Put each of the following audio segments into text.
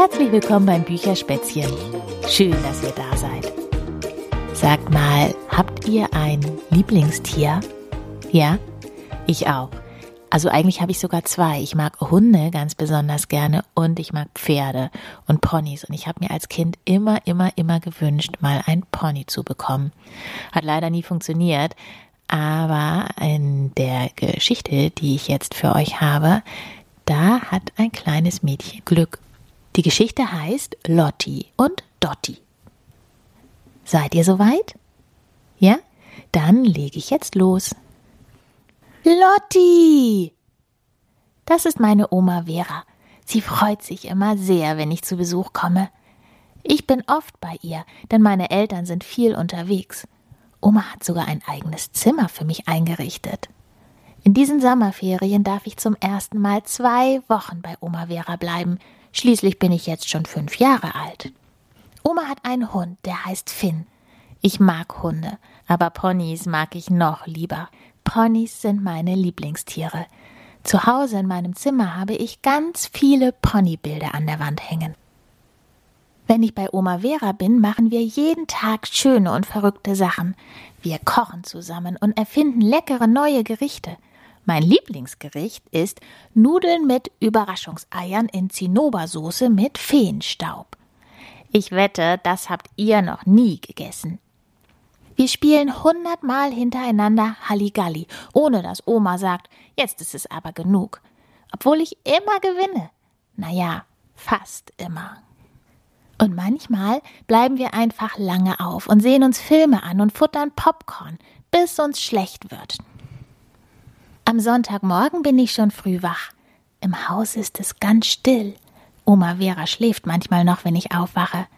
Herzlich willkommen beim Bücherspätzchen. Schön, dass ihr da seid. Sagt mal, habt ihr ein Lieblingstier? Ja? Ich auch. Also eigentlich habe ich sogar zwei. Ich mag Hunde ganz besonders gerne und ich mag Pferde und Ponys. Und ich habe mir als Kind immer, immer, immer gewünscht, mal ein Pony zu bekommen. Hat leider nie funktioniert. Aber in der Geschichte, die ich jetzt für euch habe, da hat ein kleines Mädchen Glück. Die Geschichte heißt Lotti und Dotti. Seid ihr soweit? Ja? Dann lege ich jetzt los. Lotti! Das ist meine Oma Vera. Sie freut sich immer sehr, wenn ich zu Besuch komme. Ich bin oft bei ihr, denn meine Eltern sind viel unterwegs. Oma hat sogar ein eigenes Zimmer für mich eingerichtet. In diesen Sommerferien darf ich zum ersten Mal zwei Wochen bei Oma Vera bleiben. Schließlich bin ich jetzt schon fünf Jahre alt. Oma hat einen Hund, der heißt Finn. Ich mag Hunde, aber Ponys mag ich noch lieber. Ponys sind meine Lieblingstiere. Zu Hause in meinem Zimmer habe ich ganz viele Ponybilder an der Wand hängen. Wenn ich bei Oma Vera bin, machen wir jeden Tag schöne und verrückte Sachen. Wir kochen zusammen und erfinden leckere neue Gerichte. Mein Lieblingsgericht ist Nudeln mit Überraschungseiern in Zinnobersoße mit Feenstaub. Ich wette, das habt ihr noch nie gegessen. Wir spielen hundertmal hintereinander Halligalli, ohne dass Oma sagt, jetzt ist es aber genug. Obwohl ich immer gewinne. Naja, fast immer. Und manchmal bleiben wir einfach lange auf und sehen uns Filme an und futtern Popcorn, bis uns schlecht wird. Am Sonntagmorgen bin ich schon früh wach. Im Haus ist es ganz still. Oma Vera schläft manchmal noch, wenn ich aufwache.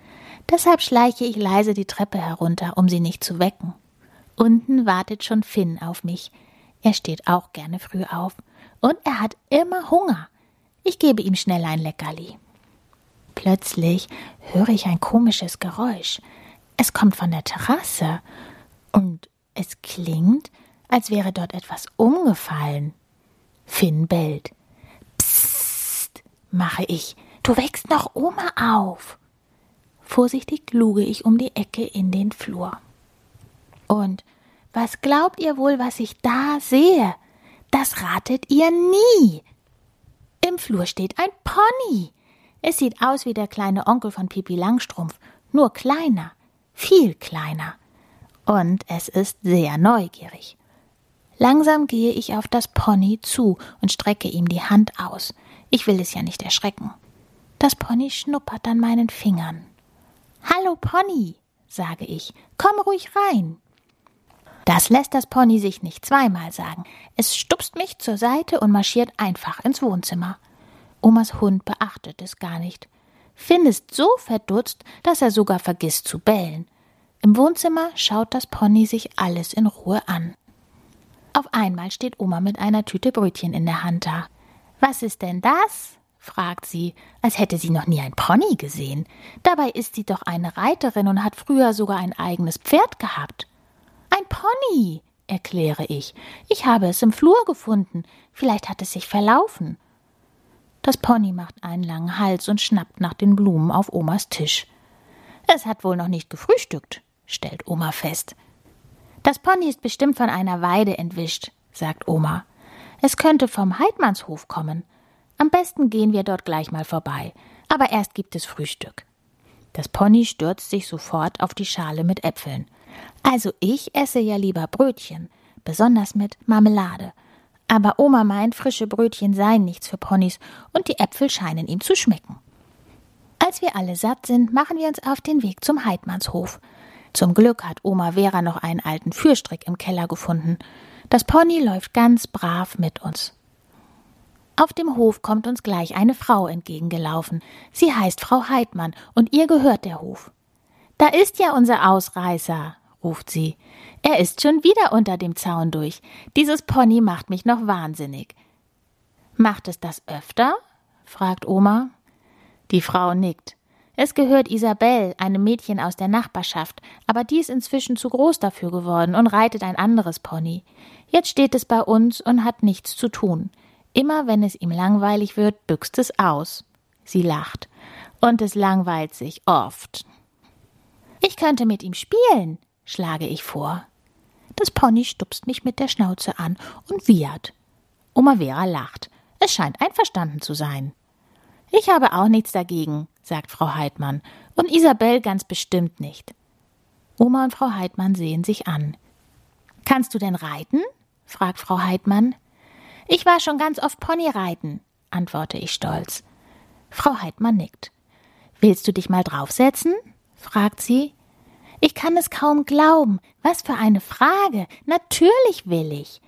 Deshalb schleiche ich leise die Treppe herunter, um sie nicht zu wecken. Unten wartet schon Finn auf mich. Er steht auch gerne früh auf. Und er hat immer Hunger. Ich gebe ihm schnell ein Leckerli. Plötzlich höre ich ein komisches Geräusch. Es kommt von der Terrasse. Und es klingt, als wäre dort etwas umgefallen. Finn bellt. Psst, mache ich. Du wächst noch Oma auf. Vorsichtig luge ich um die Ecke in den Flur. Und was glaubt ihr wohl, was ich da sehe? Das ratet ihr nie. Im Flur steht ein Pony. Es sieht aus wie der kleine Onkel von Pipi Langstrumpf, nur kleiner, viel kleiner. Und es ist sehr neugierig. Langsam gehe ich auf das Pony zu und strecke ihm die Hand aus. Ich will es ja nicht erschrecken. Das Pony schnuppert an meinen Fingern. Hallo Pony, sage ich, komm ruhig rein. Das lässt das Pony sich nicht zweimal sagen. Es stupst mich zur Seite und marschiert einfach ins Wohnzimmer. Omas Hund beachtet es gar nicht. Finn ist so verdutzt, dass er sogar vergisst zu bellen. Im Wohnzimmer schaut das Pony sich alles in Ruhe an. Auf einmal steht Oma mit einer Tüte Brötchen in der Hand da. Was ist denn das? fragt sie, als hätte sie noch nie ein Pony gesehen. Dabei ist sie doch eine Reiterin und hat früher sogar ein eigenes Pferd gehabt. Ein Pony, erkläre ich. Ich habe es im Flur gefunden. Vielleicht hat es sich verlaufen. Das Pony macht einen langen Hals und schnappt nach den Blumen auf Omas Tisch. Es hat wohl noch nicht gefrühstückt, stellt Oma fest. Das Pony ist bestimmt von einer Weide entwischt, sagt Oma. Es könnte vom Heidmannshof kommen. Am besten gehen wir dort gleich mal vorbei. Aber erst gibt es Frühstück. Das Pony stürzt sich sofort auf die Schale mit Äpfeln. Also ich esse ja lieber Brötchen, besonders mit Marmelade. Aber Oma meint, frische Brötchen seien nichts für Ponys und die Äpfel scheinen ihm zu schmecken. Als wir alle satt sind, machen wir uns auf den Weg zum Heidmannshof. Zum Glück hat Oma Vera noch einen alten Fürstrick im Keller gefunden. Das Pony läuft ganz brav mit uns. Auf dem Hof kommt uns gleich eine Frau entgegengelaufen. Sie heißt Frau Heidmann und ihr gehört der Hof. Da ist ja unser Ausreißer, ruft sie. Er ist schon wieder unter dem Zaun durch. Dieses Pony macht mich noch wahnsinnig. Macht es das öfter? fragt Oma. Die Frau nickt. Es gehört Isabel, einem Mädchen aus der Nachbarschaft, aber die ist inzwischen zu groß dafür geworden und reitet ein anderes Pony. Jetzt steht es bei uns und hat nichts zu tun. Immer wenn es ihm langweilig wird, büxt es aus. Sie lacht. Und es langweilt sich oft. Ich könnte mit ihm spielen, schlage ich vor. Das Pony stupst mich mit der Schnauze an und wiehert. Oma Vera lacht. Es scheint einverstanden zu sein. Ich habe auch nichts dagegen, sagt Frau Heidmann, und Isabel ganz bestimmt nicht. Oma und Frau Heidmann sehen sich an. Kannst du denn reiten? fragt Frau Heidmann. Ich war schon ganz oft Ponyreiten, antworte ich stolz. Frau Heidmann nickt. Willst du dich mal draufsetzen? fragt sie. Ich kann es kaum glauben. Was für eine Frage. Natürlich will ich.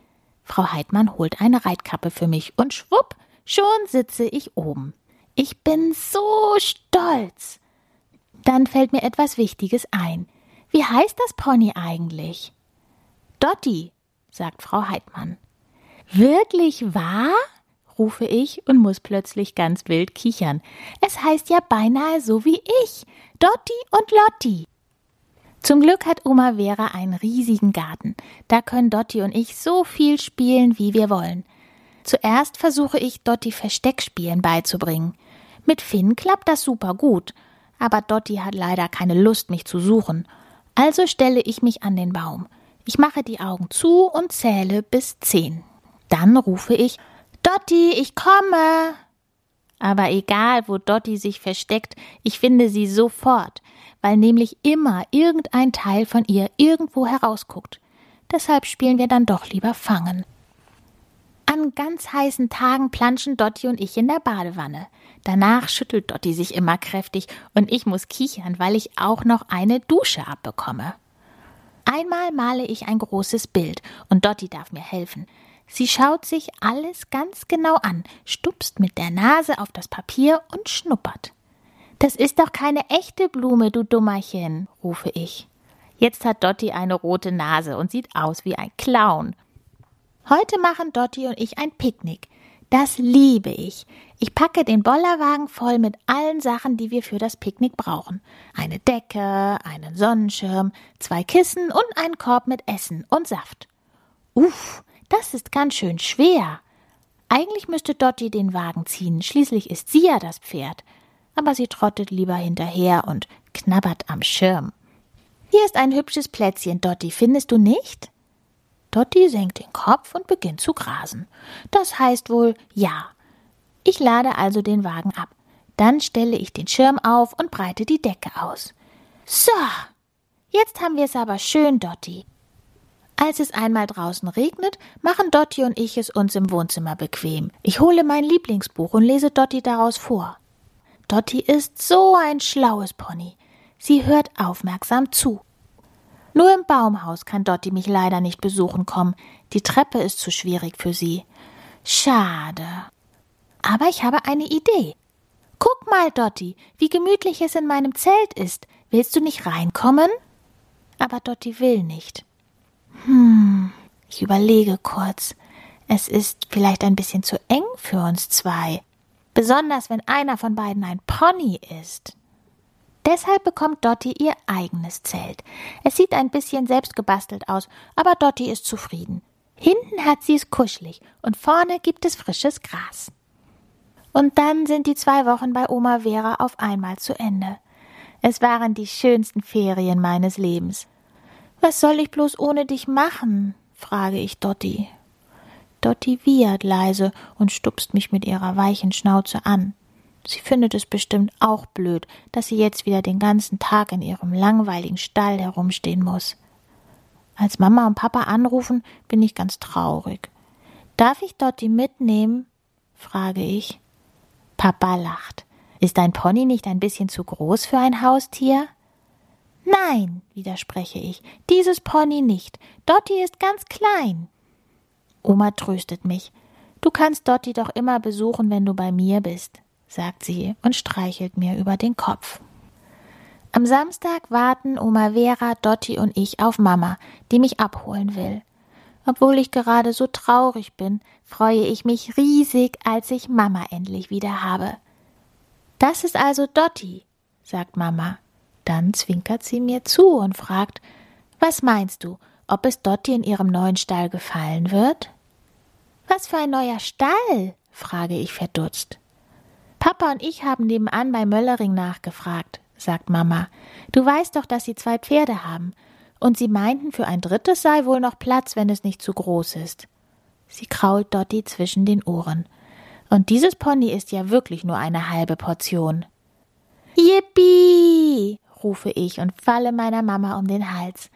Frau Heidmann holt eine Reitkappe für mich und schwupp, schon sitze ich oben. Ich bin so stolz. Dann fällt mir etwas Wichtiges ein. Wie heißt das Pony eigentlich? Dotti, sagt Frau Heidmann. Wirklich wahr? rufe ich und muss plötzlich ganz wild kichern. Es heißt ja beinahe so wie ich. Dotti und Lotti. Zum Glück hat Oma Vera einen riesigen Garten. Da können Dotti und ich so viel spielen, wie wir wollen. Zuerst versuche ich, Dotti Versteckspielen beizubringen. Mit Finn klappt das super gut, aber Dotti hat leider keine Lust, mich zu suchen. Also stelle ich mich an den Baum. Ich mache die Augen zu und zähle bis zehn. Dann rufe ich Dotti, ich komme. Aber egal, wo Dotti sich versteckt, ich finde sie sofort, weil nämlich immer irgendein Teil von ihr irgendwo herausguckt. Deshalb spielen wir dann doch lieber Fangen. An ganz heißen Tagen planschen Dotti und ich in der Badewanne. Danach schüttelt Dotti sich immer kräftig und ich muss kichern, weil ich auch noch eine Dusche abbekomme. Einmal male ich ein großes Bild und Dotti darf mir helfen. Sie schaut sich alles ganz genau an, stupst mit der Nase auf das Papier und schnuppert. Das ist doch keine echte Blume, du Dummerchen, rufe ich. Jetzt hat Dotti eine rote Nase und sieht aus wie ein Clown. Heute machen Dotti und ich ein Picknick. Das liebe ich. Ich packe den Bollerwagen voll mit allen Sachen, die wir für das Picknick brauchen. Eine Decke, einen Sonnenschirm, zwei Kissen und einen Korb mit Essen und Saft. Uff, das ist ganz schön schwer. Eigentlich müsste Dotti den Wagen ziehen, schließlich ist sie ja das Pferd. Aber sie trottet lieber hinterher und knabbert am Schirm. Hier ist ein hübsches Plätzchen, Dotti, findest du nicht? Dotti senkt den Kopf und beginnt zu grasen. Das heißt wohl ja. Ich lade also den Wagen ab. Dann stelle ich den Schirm auf und breite die Decke aus. So, jetzt haben wir es aber schön, Dotti. Als es einmal draußen regnet, machen Dotti und ich es uns im Wohnzimmer bequem. Ich hole mein Lieblingsbuch und lese Dotti daraus vor. Dotti ist so ein schlaues Pony. Sie hört aufmerksam zu. Nur im Baumhaus kann Dotti mich leider nicht besuchen kommen. Die Treppe ist zu schwierig für sie. Schade. Aber ich habe eine Idee. Guck mal, Dotti, wie gemütlich es in meinem Zelt ist. Willst du nicht reinkommen? Aber Dotti will nicht. Hm, ich überlege kurz. Es ist vielleicht ein bisschen zu eng für uns zwei. Besonders wenn einer von beiden ein Pony ist. Deshalb bekommt Dotti ihr eigenes Zelt. Es sieht ein bisschen selbstgebastelt aus, aber Dotti ist zufrieden. Hinten hat sie es kuschelig und vorne gibt es frisches Gras. Und dann sind die zwei Wochen bei Oma Vera auf einmal zu Ende. Es waren die schönsten Ferien meines Lebens. Was soll ich bloß ohne dich machen? frage ich Dotti. Dotti wiehert leise und stupst mich mit ihrer weichen Schnauze an. Sie findet es bestimmt auch blöd, dass sie jetzt wieder den ganzen Tag in ihrem langweiligen Stall herumstehen muss. Als Mama und Papa anrufen, bin ich ganz traurig. Darf ich Dotti mitnehmen? frage ich. Papa lacht. Ist ein Pony nicht ein bisschen zu groß für ein Haustier? Nein, widerspreche ich, dieses Pony nicht. Dotti ist ganz klein. Oma tröstet mich. Du kannst Dotti doch immer besuchen, wenn du bei mir bist sagt sie und streichelt mir über den Kopf. Am Samstag warten Oma Vera, Dotti und ich auf Mama, die mich abholen will. Obwohl ich gerade so traurig bin, freue ich mich riesig, als ich Mama endlich wieder habe. Das ist also Dotti, sagt Mama. Dann zwinkert sie mir zu und fragt, was meinst du, ob es Dotti in ihrem neuen Stall gefallen wird? Was für ein neuer Stall? frage ich verdutzt. Papa und ich haben nebenan bei Möllering nachgefragt, sagt Mama. Du weißt doch, dass sie zwei Pferde haben. Und sie meinten, für ein drittes sei wohl noch Platz, wenn es nicht zu groß ist. Sie krault Dotti zwischen den Ohren. Und dieses Pony ist ja wirklich nur eine halbe Portion. Yippie! rufe ich und falle meiner Mama um den Hals.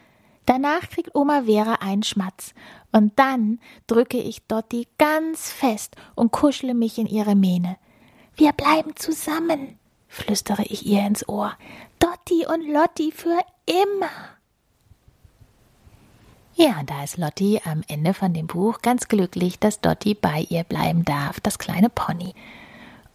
Danach kriegt Oma Vera einen Schmatz. Und dann drücke ich Dotti ganz fest und kuschle mich in ihre Mähne. Wir bleiben zusammen, flüstere ich ihr ins Ohr. Dotti und Lotti für immer. Ja, da ist Lotti am Ende von dem Buch ganz glücklich, dass Dotti bei ihr bleiben darf, das kleine Pony.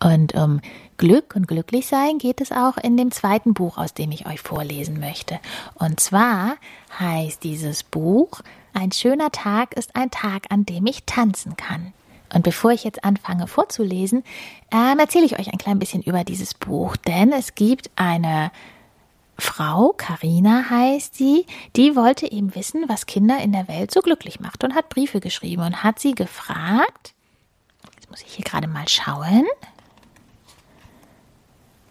Und um Glück und Glücklichsein geht es auch in dem zweiten Buch, aus dem ich euch vorlesen möchte. Und zwar heißt dieses Buch Ein schöner Tag ist ein Tag, an dem ich tanzen kann. Und bevor ich jetzt anfange vorzulesen, ähm, erzähle ich euch ein klein bisschen über dieses Buch, denn es gibt eine Frau, Karina heißt sie, die wollte eben wissen, was Kinder in der Welt so glücklich macht und hat Briefe geschrieben und hat sie gefragt, jetzt muss ich hier gerade mal schauen,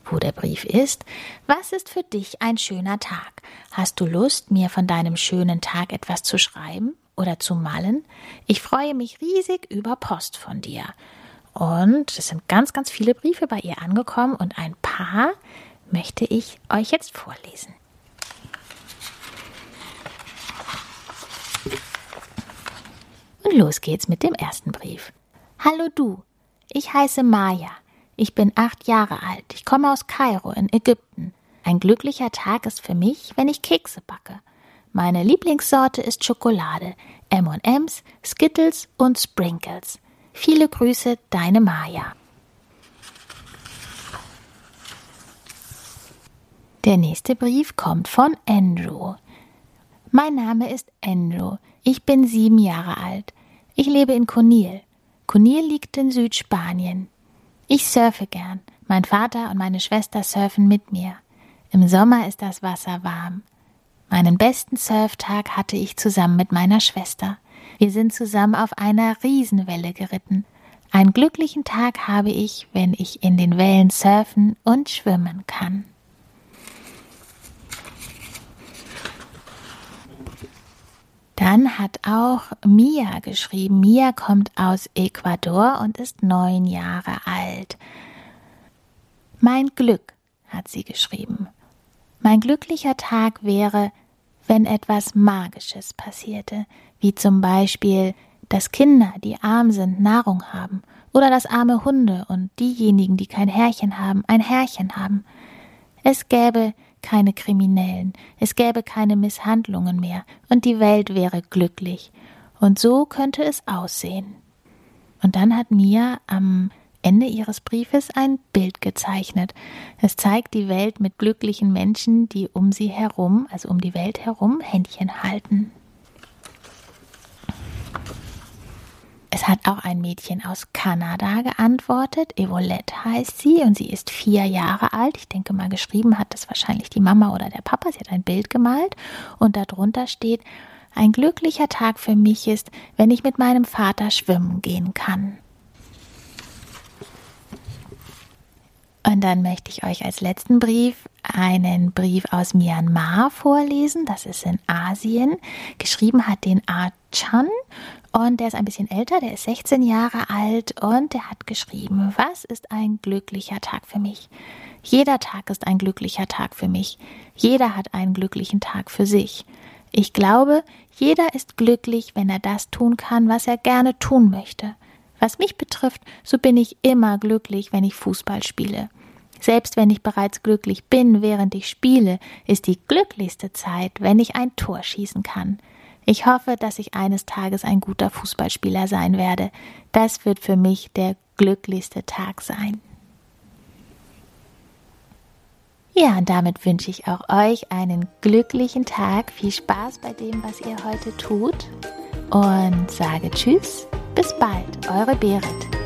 wo der Brief ist, was ist für dich ein schöner Tag? Hast du Lust, mir von deinem schönen Tag etwas zu schreiben oder zu malen? Ich freue mich riesig über Post von dir. Und es sind ganz, ganz viele Briefe bei ihr angekommen und ein paar möchte ich euch jetzt vorlesen. Und los geht's mit dem ersten Brief. Hallo du, ich heiße Maya. Ich bin acht Jahre alt. Ich komme aus Kairo in Ägypten. Ein glücklicher Tag ist für mich, wenn ich Kekse backe. Meine Lieblingssorte ist Schokolade, M&M's, Skittles und Sprinkles. Viele Grüße, deine Maya. Der nächste Brief kommt von Andrew. Mein Name ist Andrew. Ich bin sieben Jahre alt. Ich lebe in Conil. Conil liegt in Südspanien. Ich surfe gern. Mein Vater und meine Schwester surfen mit mir. Im Sommer ist das Wasser warm. Meinen besten Surftag hatte ich zusammen mit meiner Schwester. Wir sind zusammen auf einer Riesenwelle geritten. Einen glücklichen Tag habe ich, wenn ich in den Wellen surfen und schwimmen kann. Dann hat auch Mia geschrieben. Mia kommt aus Ecuador und ist neun Jahre alt. Mein Glück, hat sie geschrieben. Mein glücklicher Tag wäre, wenn etwas Magisches passierte, wie zum Beispiel, dass Kinder, die arm sind, Nahrung haben, oder dass arme Hunde und diejenigen, die kein Herrchen haben, ein Herrchen haben. Es gäbe keine Kriminellen, es gäbe keine Misshandlungen mehr, und die Welt wäre glücklich. Und so könnte es aussehen. Und dann hat Mia am Ende ihres Briefes ein Bild gezeichnet. Es zeigt die Welt mit glücklichen Menschen, die um sie herum, also um die Welt herum, Händchen halten. Es hat auch ein Mädchen aus Kanada geantwortet. Evolette heißt sie und sie ist vier Jahre alt. Ich denke mal, geschrieben hat das wahrscheinlich die Mama oder der Papa. Sie hat ein Bild gemalt und darunter steht, ein glücklicher Tag für mich ist, wenn ich mit meinem Vater schwimmen gehen kann. Und dann möchte ich euch als letzten Brief einen Brief aus Myanmar vorlesen. Das ist in Asien. Geschrieben hat den A. Chan und der ist ein bisschen älter, der ist 16 Jahre alt und der hat geschrieben, was ist ein glücklicher Tag für mich? Jeder Tag ist ein glücklicher Tag für mich. Jeder hat einen glücklichen Tag für sich. Ich glaube, jeder ist glücklich, wenn er das tun kann, was er gerne tun möchte. Was mich betrifft, so bin ich immer glücklich, wenn ich Fußball spiele. Selbst wenn ich bereits glücklich bin, während ich spiele, ist die glücklichste Zeit, wenn ich ein Tor schießen kann. Ich hoffe, dass ich eines Tages ein guter Fußballspieler sein werde. Das wird für mich der glücklichste Tag sein. Ja, und damit wünsche ich auch euch einen glücklichen Tag. Viel Spaß bei dem, was ihr heute tut. Und sage Tschüss, bis bald, eure Berit.